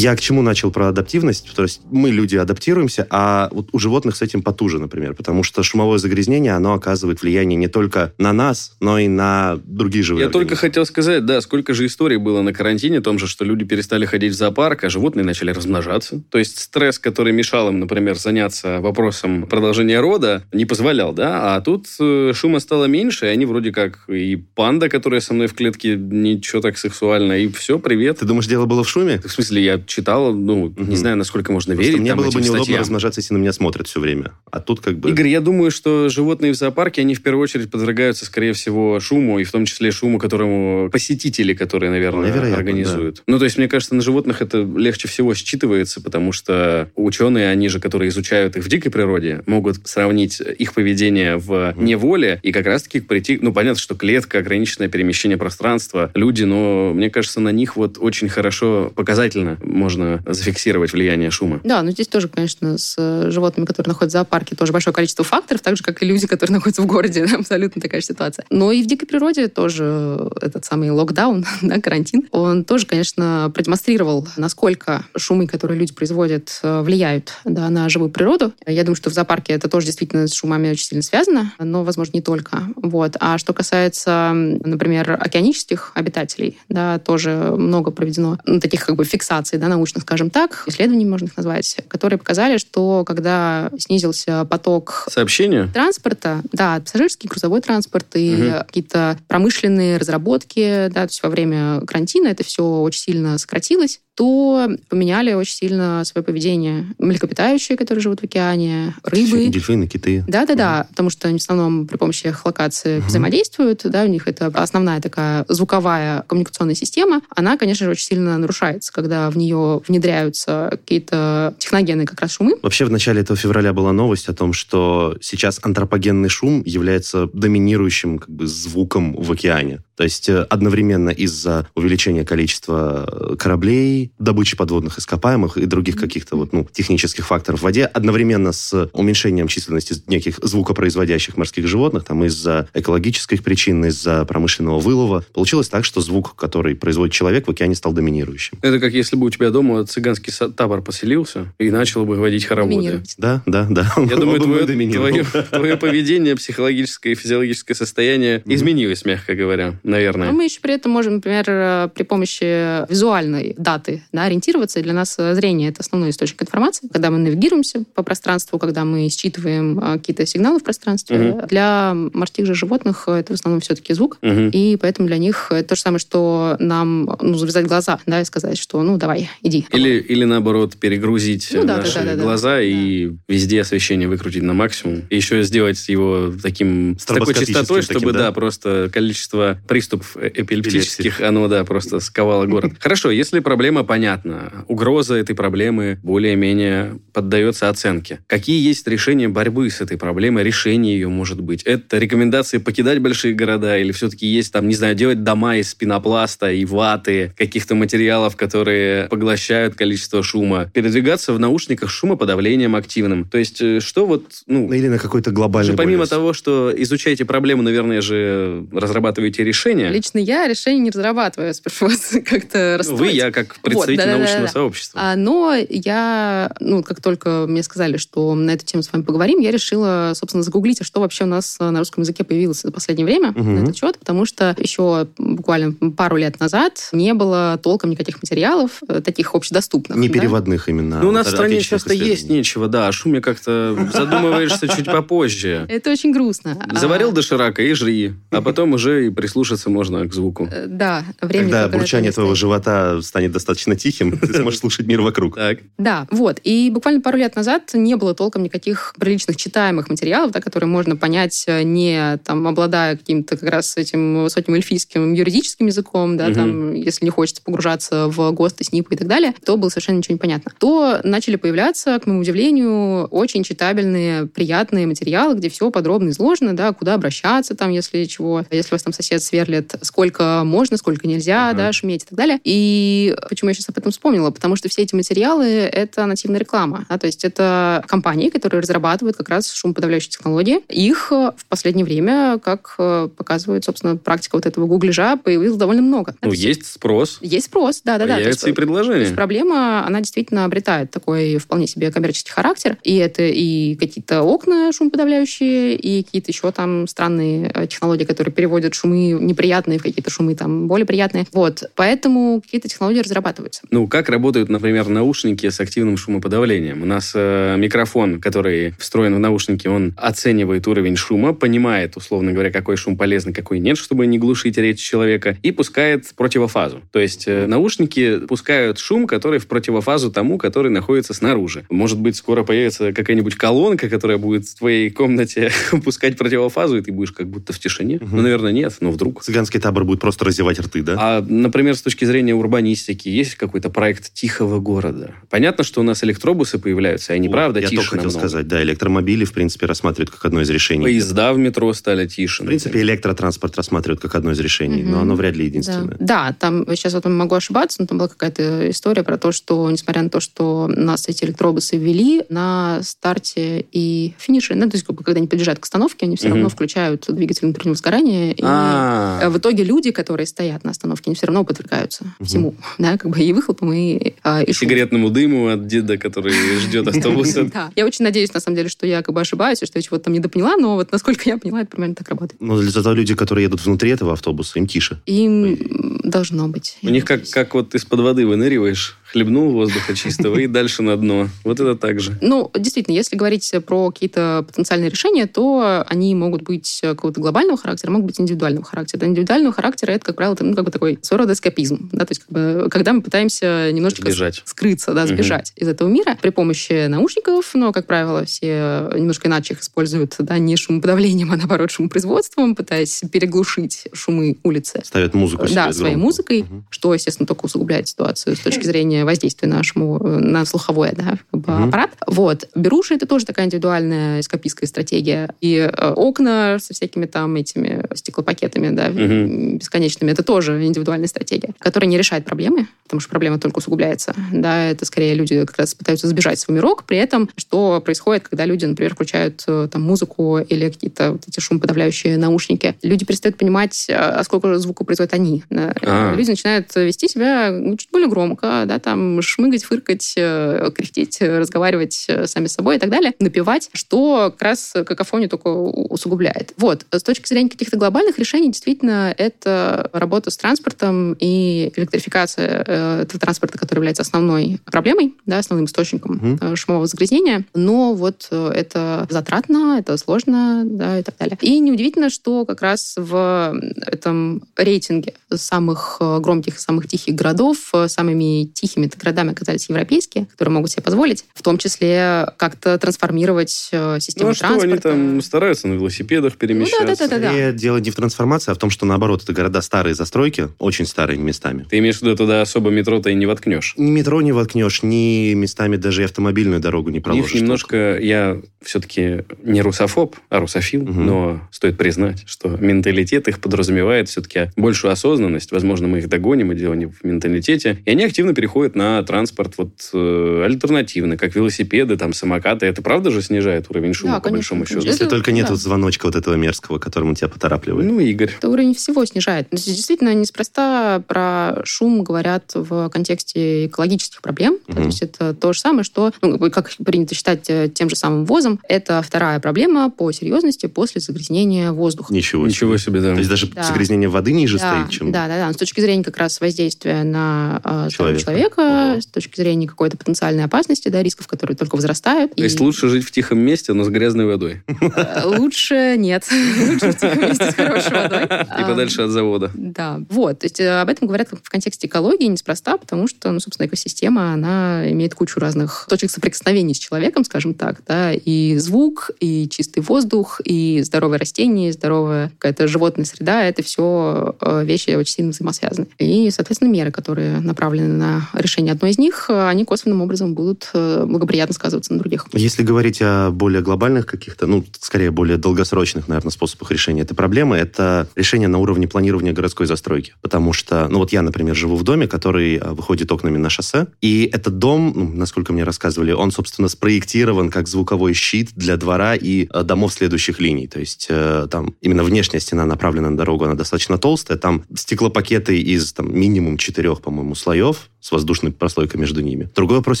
Я к чему начал про адаптивность? То есть мы, люди, адаптируемся, а вот у животных с этим потуже, например, потому что шумовое загрязнение, оно оказывает влияние не только на нас, но и на другие живые Я только хотел сказать, да, сколько же историй было на карантине, о том же, что люди перестали ходить в зоопарк, а животные начали размножаться. То есть стресс, который мешал им, например, заняться вопросом продолжения рода, не позволял, да, а тут э, шума стало меньше, и они вроде как и панда, которая со мной в клетке, ничего так сексуально, и все, привет. Ты думаешь, дело было в шуме? В смысле, я читал, ну, Мгм. не знаю, насколько можно Просто верить мне там было бы неудобно статьям. размножаться, если на меня смотрят все время. А тут как бы... Игорь, я думаю, что животные в зоопарке, они в первую очередь подвергаются, скорее всего, шуму, и в том числе шуму, которому посетители, которые, наверное, Вполне вероятно, организуют. Ну, то есть, мне кажется, на животных это легче всего считывается, потому что ученые, они же, которые изучают их в дикой природе, могут сравнить их поведение в неволе и как раз-таки прийти... Ну, понятно, что клетка, ограниченное перемещение пространства, люди, но мне кажется, на них вот очень хорошо показательно можно зафиксировать влияние шума? Да, но здесь тоже, конечно, с э, животными, которые находятся в зоопарке, тоже большое количество факторов, так же, как и люди, которые находятся в городе. Абсолютно такая же ситуация. Но и в дикой природе тоже этот самый локдаун, да, карантин, он тоже, конечно, продемонстрировал, насколько шумы, которые люди производят, э, влияют да, на живую природу. Я думаю, что в зоопарке это тоже действительно с шумами очень сильно связано, но, возможно, не только. Вот. А что касается, например, океанических обитателей, да, тоже много проведено ну, таких как бы фиксаций, да, научных, скажем так, исследований можно их назвать, которые показали, что когда снизился поток Сообщение? транспорта, да, пассажирский, грузовой транспорт и Мгм. какие-то промышленные разработки, да, то есть во время карантина это все очень сильно сократилось, то поменяли очень сильно свое поведение млекопитающие, которые живут в океане, рыбы. Дельфины, киты. Да-да-да, потому что они в основном при помощи эхолокации взаимодействуют, да, у них это основная такая звуковая коммуникационная система. Она, конечно же, очень сильно нарушается, когда в нее внедряются какие-то техногенные как раз шумы. Вообще в начале этого февраля была новость о том, что сейчас антропогенный шум является доминирующим как бы, звуком в океане. То есть э, одновременно из-за увеличения количества э, кораблей, добычи подводных ископаемых и других каких-то вот, ну, технических факторов в воде, одновременно с уменьшением численности неких звукопроизводящих морских животных, там из-за экологических причин, из-за промышленного вылова, получилось так, что звук, который производит человек в океане, стал доминирующим. Это как если бы у тебя дома цыганский табор поселился и начал бы водить хороводы. Да, да, да. Я думаю, твое, твое- твое поведение, психологическое и физиологическое состояние изменилось, мягко говоря, Но наверное. мы еще при этом можем, например, э, при помощи визуальной даты да, ориентироваться. И для нас э, зрение — это основной источник информации. Когда мы навигируемся по пространству, когда мы считываем э, какие-то сигналы в пространстве. Мгм. Для морских же животных это в основном все-таки звук. Мгм. И поэтому для них то же самое, что нам ну, завязать глаза, да, и сказать, что ну давай, иди. Или, или наоборот, перегрузить Ну да, наши да, да, да, глаза да. и везде освещение выкрутить на максимум. И еще сделать его таким, с такой частотой, чтобы, таким, да? да? просто количество приступов э- эпилептических, оно, да, просто сковало город. Хорошо, если проблема понятна, угроза этой проблемы более-менее поддается оценке. Какие есть решения борьбы с этой проблемой, решение ее может быть? Это рекомендации покидать большие города или все-таки есть там, не знаю, делать дома из пенопласта и ваты, каких-то материалов, которые поглощают количество шума, передвигаться в наушниках шумоподавлением активным. То есть э, что вот, ну, Или на какой-то глобальный помимо более- того, что изучаете проблему, наверное же разрабатываете решения. Лично я решение не разрабатываю, сперва вас как-то Ну, расстроить. вы, я как представитель да-да-да-да. научного сообщества. А, Но я, ну, как только мне сказали, что на эту тему с вами поговорим, я решила, собственно, загуглить, а что вообще у нас на русском языке появилось за последнее время Мгм. на этот счет, потому что еще буквально пару лет назад не было толком никаких материалов э, таких общедоступных. Не да. переводных именно. ну, у а нас в вот стране часто есть нечего, да, о шуме как-то задумываешься чуть попозже. Это очень грустно. А, Заварил доширака и жри, а потом уже и прислушаться можно к звуку. э, Да, времени Когда бурчание твоего живота станет достаточно тихим, ты сможешь слушать мир вокруг. Так. Да, вот. И буквально пару лет назад не было толком никаких приличных читаемых материалов, да, которые можно понять, э, не там, обладая каким-то как раз этим высоким эльфийским юридическим языком, да, там, если не хочется погружаться в ГОСТы, СНИПы и так далее, то было совершенно ничего не понятно. То начали появляться, к моему удивлению, очень читабельные, приятные материалы, где все подробно изложено, да, куда обращаться там, если чего, если вас там сосед сверлит, сколько можно, сколько нельзя, Ага. да, шуметь и так далее. И почему я сейчас об этом вспомнила? Потому что все эти материалы — это нативная реклама. Да? То есть это компании, которые разрабатывают как раз шумоподавляющие технологии. Их э, в последнее время, как э, показывает, собственно, практика вот этого гугляжа, появилось довольно много. Да, Ну, есть есть спрос, есть спрос, да-да-да. Есть, появятся и то есть проблема, она действительно обретает такой вполне себе коммерческий характер. И это и какие-то окна шумоподавляющие, и какие-то еще там странные э, технологии, которые переводят шумы неприятные в какие-то шумы там более приятные. Вот. Поэтому какие-то технологии разрабатываются. Ну, как работают, например, наушники с активным шумоподавлением? У нас э, микрофон, который встроен в наушники, он оценивает уровень шума, понимает, условно говоря, какой шум полезный, какой нет, чтобы не глушить речь человека, и пускает противофазу. То есть э, наушники пускают шум, который в противофазу тому, который находится снаружи. Может быть, скоро появится какая-нибудь колонка, которая будет в твоей комнате пускать противофазу, и ты будешь как будто в тишине. Ну, наверное, нет, но вдруг. Звук. Цыганский табор будет просто разевать рты, да? А, например, с точки зрения урбанистики, есть какой-то проект тихого города? Понятно, что у нас электробусы появляются, и они, правда, Я тише только хотел намного. сказать, да, электромобили, в принципе, рассматривают как одно из решений. Поезда в метро стали тише. В принципе, электротранспорт рассматривают как одно из решений, но Мгм. оно вряд ли Да. единственное. да, там сейчас вот могу ошибаться, но там была какая-то история про то, что несмотря на то, что нас эти электробусы ввели, на старте и финише, ну, то есть когда они подъезжают к остановке, они все Мгм. равно включают двигатель внутреннего сгорания. И А. э, в итоге люди, которые стоят на остановке, они все равно подвергаются всему, да, как бы и выхлопам, и, а, и шуму. Сигаретному дыму от деда, который ждет автобуса. Да. Я очень надеюсь, на самом деле, что я как бы ошибаюсь, и что я чего-то там недопоняла, но вот насколько я поняла, это примерно так работает. Но зато люди, которые едут внутри этого автобуса, им тише. Им должно быть. У них как, как вот из-под воды выныриваешь, хлебнул воздуха чистого и дальше на дно. Вот это так же. Ну, действительно, если говорить про какие-то потенциальные решения, то они могут быть какого-то глобального характера, могут быть индивидуального характера. Индивидуального характера это, как правило, ну, как бы такой своего рода эскапизм. Да? То есть, как бы, когда мы пытаемся немножечко Сбежать. скрыться, да, сбежать из этого мира при помощи наушников, но, как правило, все немножко иначе их используют, да, не шумоподавлением, а наоборот шумопроизводством, пытаясь переглушить шумы улицы. Ставят музыку себе Да, своей громко. музыкой, Мгм. что, естественно, только усугубляет ситуацию с точки зрения воздействия нашему э, на слуховое да, как бы, Мгм. аппарат. Вот. Беруши — это тоже такая индивидуальная эскапистская стратегия. И э, окна со всякими там этими стеклопакетами да, Мгм. бесконечными — это тоже индивидуальная стратегия, которая не решает проблемы, потому что проблема только усугубляется. Да, это скорее люди как раз пытаются сбежать в свой мирок, при этом что происходит, когда люди, например, включают э, там музыку или какие-то вот эти шумоподавляющие наушники. Люди перестают понимать, а сколько звука производят они. Да. А. Люди начинают вести себя ну, чуть более громко, да, там шмыгать, фыркать, э, кряхтеть, разговаривать э, сами с собой и так далее, напевать, что как раз какофонию только усугубляет. Вот. С точки зрения каких-то глобальных решений, действительно, это работа с транспортом и электрификация э, этого транспорта, который является основной проблемой, да, основным источником э, шумового загрязнения. Но вот это затратно, это сложно, да, и так далее. И неудивительно, что как раз в этом рейтинге самых громких самых тихих городов самыми тихими городами оказались европейские, которые могут себе позволить, в том числе как-то трансформировать э, систему Ну а что, транспорта. они там стараются на велосипедах перемещаться? Ну да-да-да-да. Скорее дело не в трансформации, а в том, что наоборот, это города старые застройки, очень старые местами. Ты имеешь в виду, туда особо метро-то и не воткнешь? Ни метро не воткнешь, ни местами даже и автомобильную дорогу не проложишь. немножко, я все-таки не русофоб, а русофил, Мгм. но стоит признать, что менталитет их подразумевает все-таки большую осознанность. Возможно, мы их догоним, и дело не в менталитете. И они активно переходят на транспорт вот э, альтернативный, как велосипеды, там, самокаты. Это правда же снижает уровень шума, Да, по конечно, большому конечно. счету? Если Это- только нет да. вот звоночка вот этого мерзкого, которым он тебя поторапливает. Ну, Игорь. Это уровень всего снижает. Действительно, неспроста про шум говорят в контексте экологических проблем. Мгм. То есть это то же самое, что, ну, как принято считать э, тем же самым ВОЗом, это вторая проблема по серьезности после загрязнения воздуха. Ничего, Ничего себе, да. То есть даже Да. загрязнение воды ниже да, стоит, чем... да, да, да. Но С точки зрения как раз воздействия на э, здоровье Человека. Человека, Ага. с точки зрения какой-то потенциальной опасности, да, рисков, которые только возрастают. То есть лучше жить в тихом месте, но с грязной водой. Э, Лучше нет. Лучше в тихом месте с хорошей водой. И подальше от завода. Да, вот. То есть э, об этом говорят в контексте экологии неспроста, потому что, ну, собственно, экосистема, она имеет кучу разных точек соприкосновений с человеком, скажем так, да, и звук, и чистый воздух, и здоровые растения, и здоровая какая-то животная среда, это все вещи очень сильно взаимосвязаны. И, соответственно, меры, которые направлены на решение одной из них, э, они косвенным образом будут э, благоприятно сказываться на других. Если говорить о более глобальных каких-то, ну, скорее, более долгосрочных, наверное, способах решения этой проблемы, это решение на уровне планирования городской застройки. Потому что, ну, вот я, например, живу в доме, который а, выходит окнами на шоссе, и этот дом, ну, насколько мне рассказывали, он, собственно, спроектирован как звуковой щит для двора и э, домов следующих линий. То есть э, там именно внешняя стена направлена на дорогу, она достаточно толстая, там стеклопакеты из там, минимум четырех, по-моему, слоев с воздушной прослойкой между ними. Другой вопрос,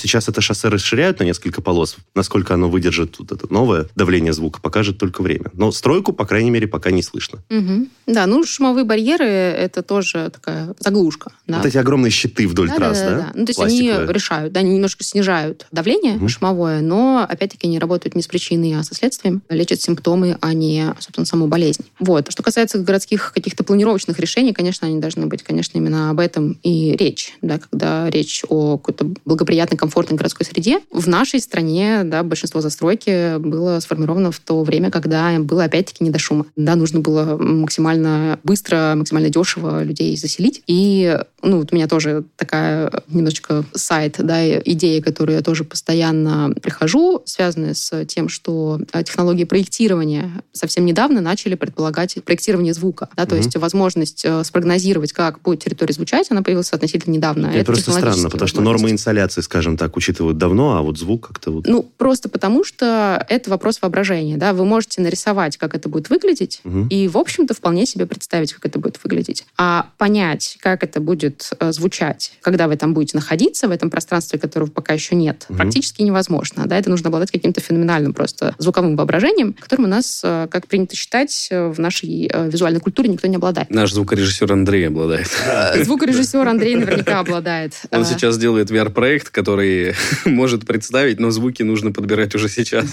сейчас это шоссе расширяют на несколько полос. Насколько оно выдержит вот это новое давление звука, покажет только время. Но стройку, по крайней мере, пока не слышно. Мгм. Да, ну, шумовые барьеры — это тоже такая заглушка. Да. Вот эти огромные щиты вдоль трасс, да? Ну, то есть они Пластиковые. решают, да, они немножко снижают давление Мгм. шумовое, но, опять-таки, они работают не с причиной, а со следствием, лечат симптомы, а не, собственно, саму болезнь. Вот. Что касается городских каких-то планировочных решений, конечно, они должны быть, конечно, именно об этом и речь, да, когда речь речь о какой-то благоприятной, комфортной городской среде. В нашей стране да, большинство застройки было сформировано в то время, когда было опять-таки не до шума. Да, нужно было максимально быстро, максимально дешево людей заселить. И ну, вот у меня тоже такая немножечко сайт, да, идея, которую я тоже постоянно прихожу, связанная с тем, что э, технологии проектирования совсем недавно начали предполагать проектирование звука. Да, то Мгм. есть возможность э, спрогнозировать, как будет территория звучать, она появилась относительно недавно. Это просто странно, технологические потому что нормы инсоляции, скажем так, учитывают давно, а вот звук как-то вот... Ну, просто потому что это вопрос воображения. Да? Вы можете нарисовать, как это будет выглядеть, Мгм. и, в общем-то, вполне себе представить, как это будет выглядеть. А понять, как это будет э, звучать, когда вы там будете находиться, в этом пространстве, которого пока еще нет, Мгм. практически невозможно. Да? Это нужно обладать каким-то феноменальным просто звуковым воображением, которым у нас, э, как принято считать, э, в нашей визуальной культуре никто не обладает. Наш звукорежиссер Андрей обладает. Звукорежиссер Андрей наверняка обладает. Он Э, сейчас делает VR-проект, который может представить, но звуки нужно подбирать уже сейчас.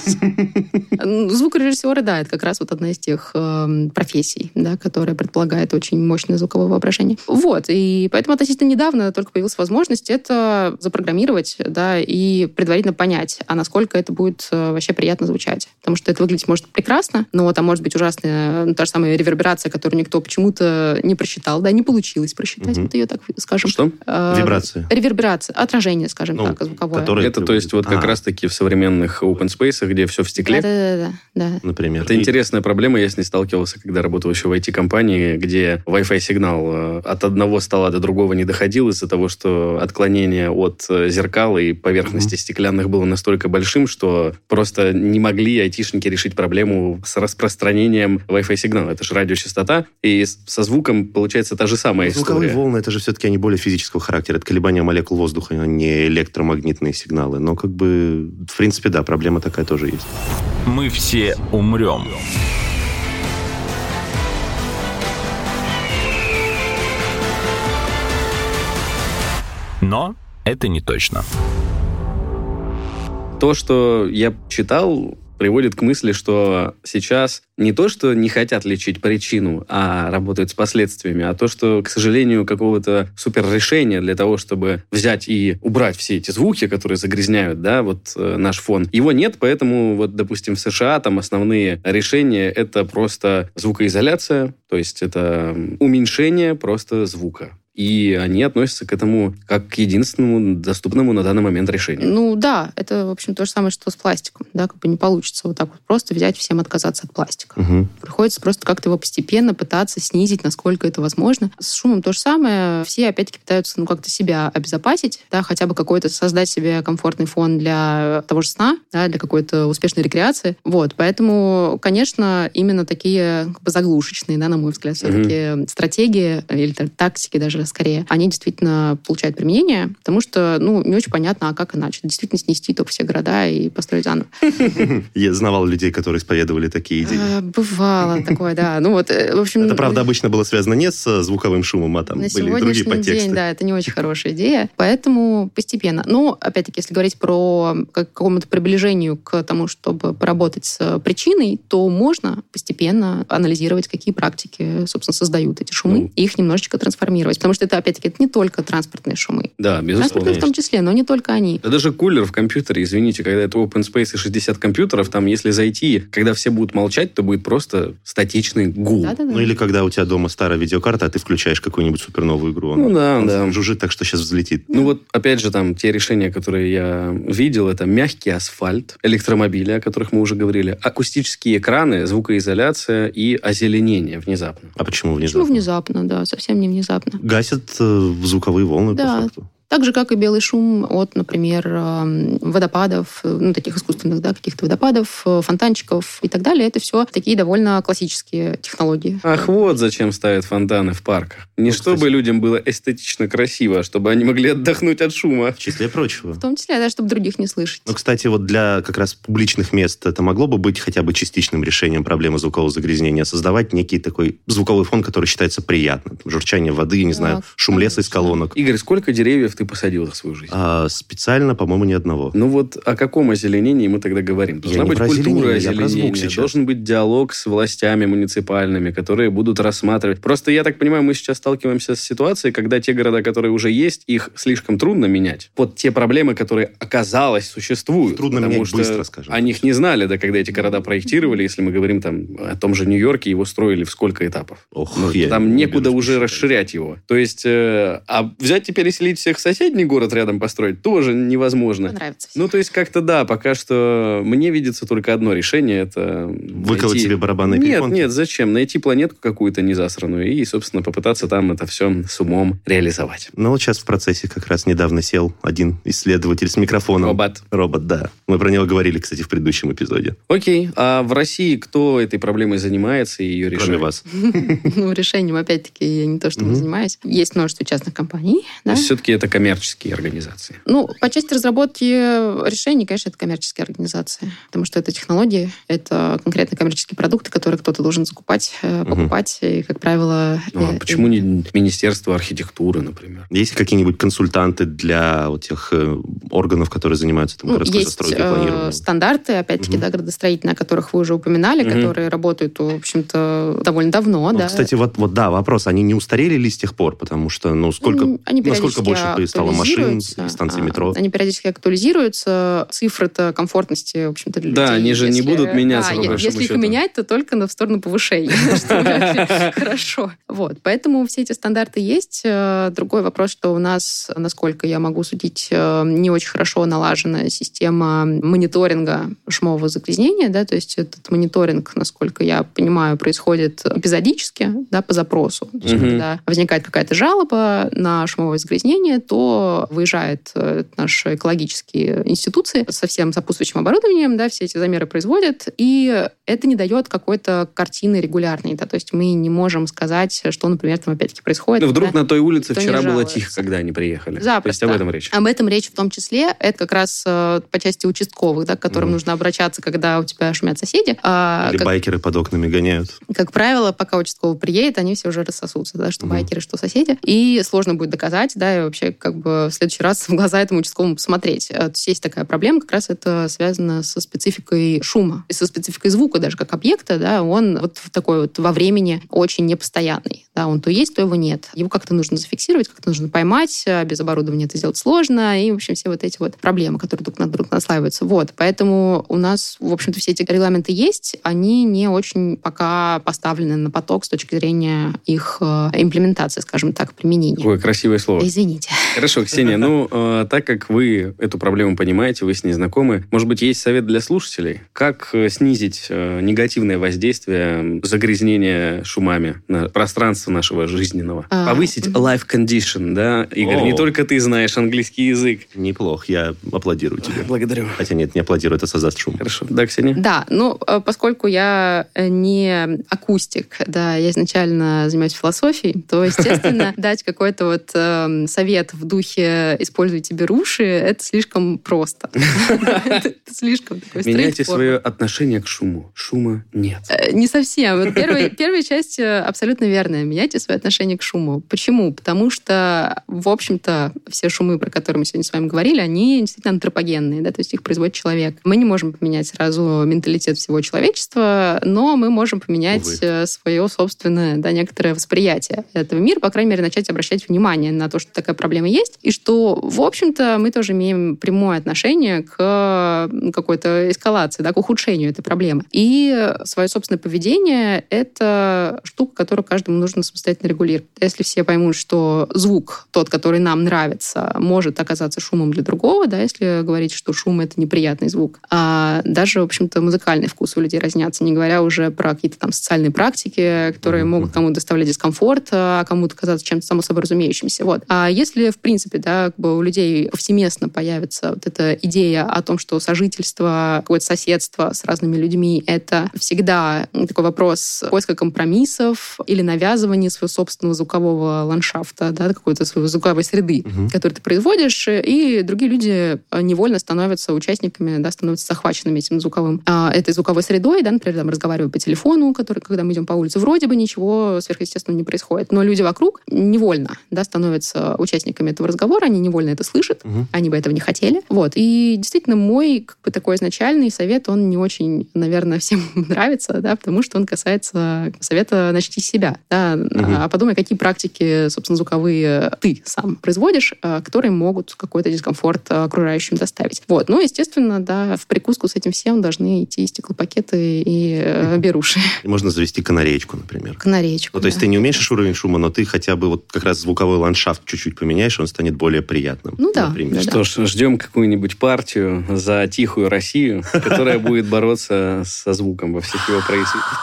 Ну, Звукорежиссеры, да, это как раз вот одна из тех эм, профессий, да, которая предполагает очень мощное звуковое воображение. Вот, и поэтому относительно недавно только появилась возможность это запрограммировать, да, и предварительно понять, а насколько это будет э, вообще приятно звучать. Потому что это выглядеть может прекрасно, но там может быть ужасная, ну, та же самая реверберация, которую никто почему-то не просчитал, да, не получилось просчитать, Мгм. вот ее так скажем. Что? Э, Вибрация. Реверберация, отражение, скажем Ну, так, звуковое. которое- Это, то есть, вот как А. раз-таки в современных open space, где все в стекле, Да-да-да. да. Например. Это И- интересная проблема, я с ней сталкивался, когда работал еще в IT-компании, где Wi-Fi сигнал э, от одного стола до другого не доходил из-за того, что отклонение от э, зеркал и поверхности стеклянных было настолько большим, что просто не могли айтишники решить проблему с распространением Wi-Fi сигнала. Это же радиочастота, и со звуком получается та же самая Звуковые история. волны, это же все-таки они более физического характера. Это колебания молекул воздуха, а не электромагнитные сигналы. Но как бы, в принципе, да, проблема такая тоже есть. Мы все умрем. Но это не точно. То, что я читал, приводит к мысли, что сейчас не то, что не хотят лечить причину, а работают с последствиями, а то, что, к сожалению, какого-то суперрешения для того, чтобы взять и убрать все эти звуки, которые загрязняют, да, вот э, наш фон, его нет, поэтому вот, допустим, в США там основные решения это просто звукоизоляция, то есть это уменьшение просто звука. И они относятся к этому как к единственному доступному на данный момент решению. Ну да, это, в общем, то же самое, что с пластиком. Да, как бы не получится вот так вот просто взять всем отказаться от пластика. Мгм. Приходится просто как-то его постепенно пытаться снизить, насколько это возможно. С шумом то же самое. Все, опять-таки, пытаются ну, как-то себя обезопасить, да, хотя бы какой-то создать себе комфортный фон для того же сна, да, для какой-то успешной рекреации. Вот, поэтому, конечно, именно такие как бы заглушечные, да, на мой взгляд, все-таки стратегии или там, тактики даже скорее, они действительно получают применение, потому что, ну, не очень понятно, а как иначе. Действительно снести только все города и построить заново. Я знавал людей, которые исповедовали такие идеи. А, Бывало такое, да. Ну вот, э, в общем... Это, правда, обычно было связано не с звуковым шумом, а там были другие подтексты. день, да, это не очень хорошая идея, поэтому постепенно. Но, опять-таки, если говорить про как- какому-то приближению к тому, чтобы поработать с причиной, то можно постепенно анализировать, какие практики, собственно, создают эти шумы, Ну. и их немножечко трансформировать. Потому что это, опять-таки, это не только транспортные шумы. Да, безусловно. Транспортные в том числе, но не только они. Да даже кулер в компьютере, извините, когда это open space и 60 компьютеров, там, если зайти, когда все будут молчать, то будет просто статичный гул. Да-да-да. Ну или когда у тебя дома старая видеокарта, а ты включаешь какую-нибудь суперновую игру. Ну да, он да. Жужжит так, что сейчас взлетит. Ну вот, опять же, там, те решения, которые я видел, это мягкий асфальт, электромобили, о которых мы уже говорили, акустические экраны, звукоизоляция и озеленение внезапно. А почему внезапно? Почему внезапно, да, совсем не внезапно. Гасят э, звуковые волны, Да. по факту. Так же, как и белый шум от, например, эм, водопадов, э, ну, таких искусственных, да, каких-то водопадов, э, фонтанчиков и так далее. Это все такие довольно классические технологии. Ах, вот зачем ставят фонтаны в парках. Не Ну, чтобы кстати. людям было эстетично красиво, а чтобы они могли отдохнуть от шума. В числе прочего. В том числе, да, чтобы других не слышать. Ну, кстати, вот для как раз публичных мест это могло бы быть хотя бы частичным решением проблемы звукового загрязнения, создавать некий такой звуковой фон, который считается приятным. Там, Журчание воды, не знаю, Так, шум леса из колонок. Игорь, сколько деревьев ты ты посадил за свою жизнь? А, специально, по-моему, ни одного. Ну вот о каком озеленении мы тогда говорим? Должна Я быть культура озеленения, должен быть диалог с властями муниципальными, которые будут рассматривать. Просто я так понимаю, мы сейчас сталкиваемся с ситуацией, когда те города, которые уже есть, их слишком трудно менять. Вот те проблемы, которые оказалось существуют. Трудно менять что быстро, скажем О них не знали, да, когда эти города проектировали, если мы говорим там о том же Нью-Йорке, его строили в сколько этапов. Ох, Ну, я там не некуда уже расширять его. То есть, э, а взять и переселить всех в соседний город рядом построить тоже невозможно. Понравится. Ну, то есть, как-то да, пока что мне видится только одно решение, это... Выколоть найти- себе барабанные Нет, перепонки? нет, зачем? Найти планетку какую-то незасранную и, собственно, попытаться там это все с умом реализовать. Ну, вот сейчас в процессе как раз недавно сел один исследователь с микрофоном. Робот. Робот, да. Мы про него говорили, кстати, в предыдущем эпизоде. Окей, а в России кто этой проблемой занимается и ее решает? Кроме вас. Ну, решением, опять-таки, я не то, что занимаюсь. Есть множество частных компаний, да. все-таки это коммерческие организации. Ну, по части разработки решений, конечно, это коммерческие организации, потому что это технологии, это конкретно коммерческие продукты, которые кто-то должен закупать, э, покупать, и, как правило... Ну, а э, почему не Министерство архитектуры, например? Есть какие-нибудь консультанты для вот тех э, органов, которые занимаются там, Ну, городской есть застройкой, э, планированием? стандарты, опять-таки, Мгм. да, градостроительные, о которых вы уже упоминали, Мгм. которые работают, в общем-то, довольно давно, Ну, да. Кстати, вот, вот да, вопрос, они не устарели ли с тех пор? Потому что, ну, сколько, они насколько периодически больше стало машин и станций а, метро? Они периодически актуализируются. Цифры-то комфортности, в общем-то, для Да, людей. они же не Если- будут меняться, Да, если их счету. менять, то только на в сторону повышения, хорошо. Вот, поэтому все эти стандарты есть. Э, Другой вопрос, что у нас, насколько я могу судить, э, не очень хорошо налажена система мониторинга шумового загрязнения, да, то есть этот мониторинг, насколько я понимаю, происходит эпизодически, да, по запросу. То есть, когда возникает какая-то жалоба на шумовое загрязнение, то выезжает э, наши экологические институции со всем сопутствующим оборудованием, да, все эти замеры производят, и это не дает какой-то картины регулярной, да, то есть мы не можем сказать, что, например, там опять-таки происходит. Ну, вдруг да. на той улице вчера было тихо, когда они приехали. То есть Запросто. об этом речь. Об этом речь в том числе. Это как раз э, по части участковых, да, к которым Мгм. нужно обращаться, когда у тебя шумят соседи. А, Или как, байкеры под окнами гоняют? как правило, пока участковый приедет, они все уже рассосутся, да, что Мгм. байкеры, что соседи. И сложно будет доказать, да, и вообще как бы в следующий раз в глаза этому участковому посмотреть. Э, То есть есть такая проблема, как раз это связано со спецификой шума и со спецификой звука даже как объекта, да, он вот такой вот во времени очень непостоянный. Да, он то есть, то его нет. Его как-то нужно зафиксировать, как-то нужно поймать, а без оборудования это сделать сложно, и, в общем, все вот эти вот проблемы, которые друг на друга наслаиваются. Вот, поэтому у нас, в общем-то, все эти регламенты есть, они не очень пока поставлены на поток с точки зрения их э, имплементации, скажем так, применения. Какое красивое слово. Извините. Хорошо, Ксения, ну, э, так как вы эту проблему понимаете, вы с ней знакомы, может быть, есть совет для слушателей? Как э, снизить э, негативное воздействие загрязнения шумами на пространство нашего жизненного? А, Повысить life condition, да? Игорь, не О. только ты знаешь английский язык. Неплох, я аплодирую тебе. Благодарю. Хотя нет, не аплодирую, это создаст шум. Хорошо. Да, Ксения? Да, ну, э, поскольку я э, не акустик, да, я изначально занимаюсь философией, то, естественно, дать какой-то вот эм, совет в духе «используйте беруши» — это слишком просто. Это слишком такой Меняйте свое отношение к шуму. Шума нет. Э, Не совсем. Первая часть э, абсолютно верная. Меняйте свое отношение к шуму. Почему? Потому что, в общем-то, все шумы, про которые мы сегодня с вами говорили, они действительно антропогенные, да, то есть их производит человек. Мы не можем поменять сразу менталитет всего человечества, но мы можем поменять Увы. э, свое собственное, да, некоторое восприятие этого мира, по крайней мере, начать обращать внимание на то, что такая проблема есть, и что, в общем-то, мы тоже имеем прямое отношение к какой-то эскалации, да, к ухудшению этой проблемы. И свое собственное поведение — это штука, которую каждому нужно самостоятельно регулировать. Если все поймут, что звук, тот, который нам нравится, может оказаться шумом для другого, да, если говорить, что шум — это неприятный звук. А даже, в общем-то, музыкальный вкус у людей разнятся, не говоря уже про какие-то там социальные практики, которые могут кому-то доставлять дискомфорт, а кому-то казаться чем-то само собой разумеющимся. Вот. А если, в принципе, да, как бы у людей повсеместно появится вот эта идея о том, что со сожительство, какое-то соседство с разными людьми. Это всегда такой вопрос поиска компромиссов или навязывания своего собственного звукового ландшафта, да, какой-то своей звуковой среды, Мгм. которую ты производишь, и другие люди э, невольно становятся участниками, да, становятся захваченными этим звуковым, а, этой звуковой средой, да, например, там, разговариваю по телефону, который, когда мы идем по улице, вроде бы ничего сверхъестественного не происходит, но люди вокруг невольно, да, становятся участниками этого разговора, они невольно это слышат, Мгм. они бы этого не хотели. Вот. И действительно, мой как бы, такой изначальный совет, он не очень, наверное, всем нравится, да, потому что он касается совета «начни себя». Да, Мгм. а подумай, какие практики, собственно, звуковые ты сам производишь, а, которые могут какой-то дискомфорт окружающим доставить. Вот. Ну, естественно, да, в прикуску с этим всем должны идти стеклопакеты и э, беруши. И Можно завести канареечку, например. Канареечку. Ну, то есть да. ты не уменьшишь уровень шума, но ты хотя бы вот как раз звуковой ландшафт чуть-чуть поменяешь, он станет более приятным. Ну да, например. Что ж, ждем какую-нибудь партию за тихую Россию, которая будет бороться со звуком во всех его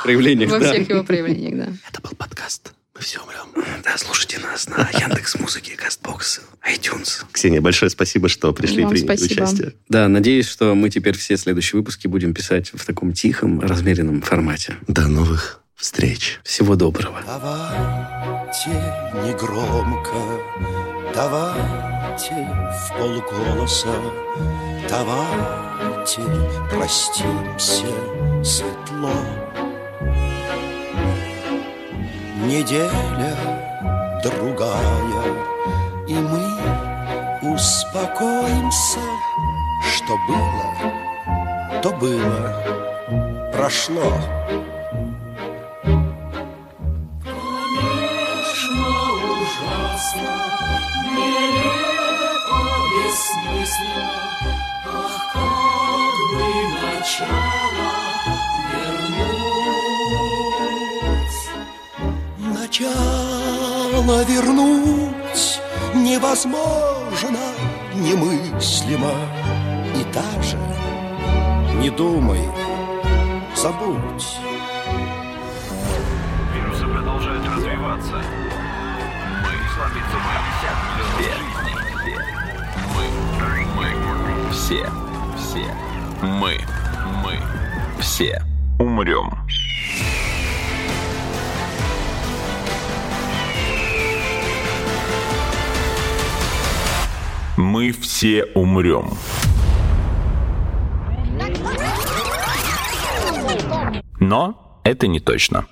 проявлениях. Во всех его проявлениях, да. Это был подкаст. Мы все умрем. Да, слушайте нас на Яндекс Музыке, Кастбокс, iTunes. Ксения, большое спасибо, что пришли и Вам приняли спасибо. участие. Да, надеюсь, что мы теперь все следующие выпуски будем писать в таком тихом, размеренном формате. До новых встреч. Всего доброго. Давайте негромко, давайте в полголоса, давайте простимся светло. Неделя другая, и мы успокоимся, что было, то было, прошло. Начало вернуть невозможно, немыслимо. И даже не думай, забудь. Вирусы продолжают развиваться. Все, все, мы, мы, все умрем. Мы все умрем. Но это не точно.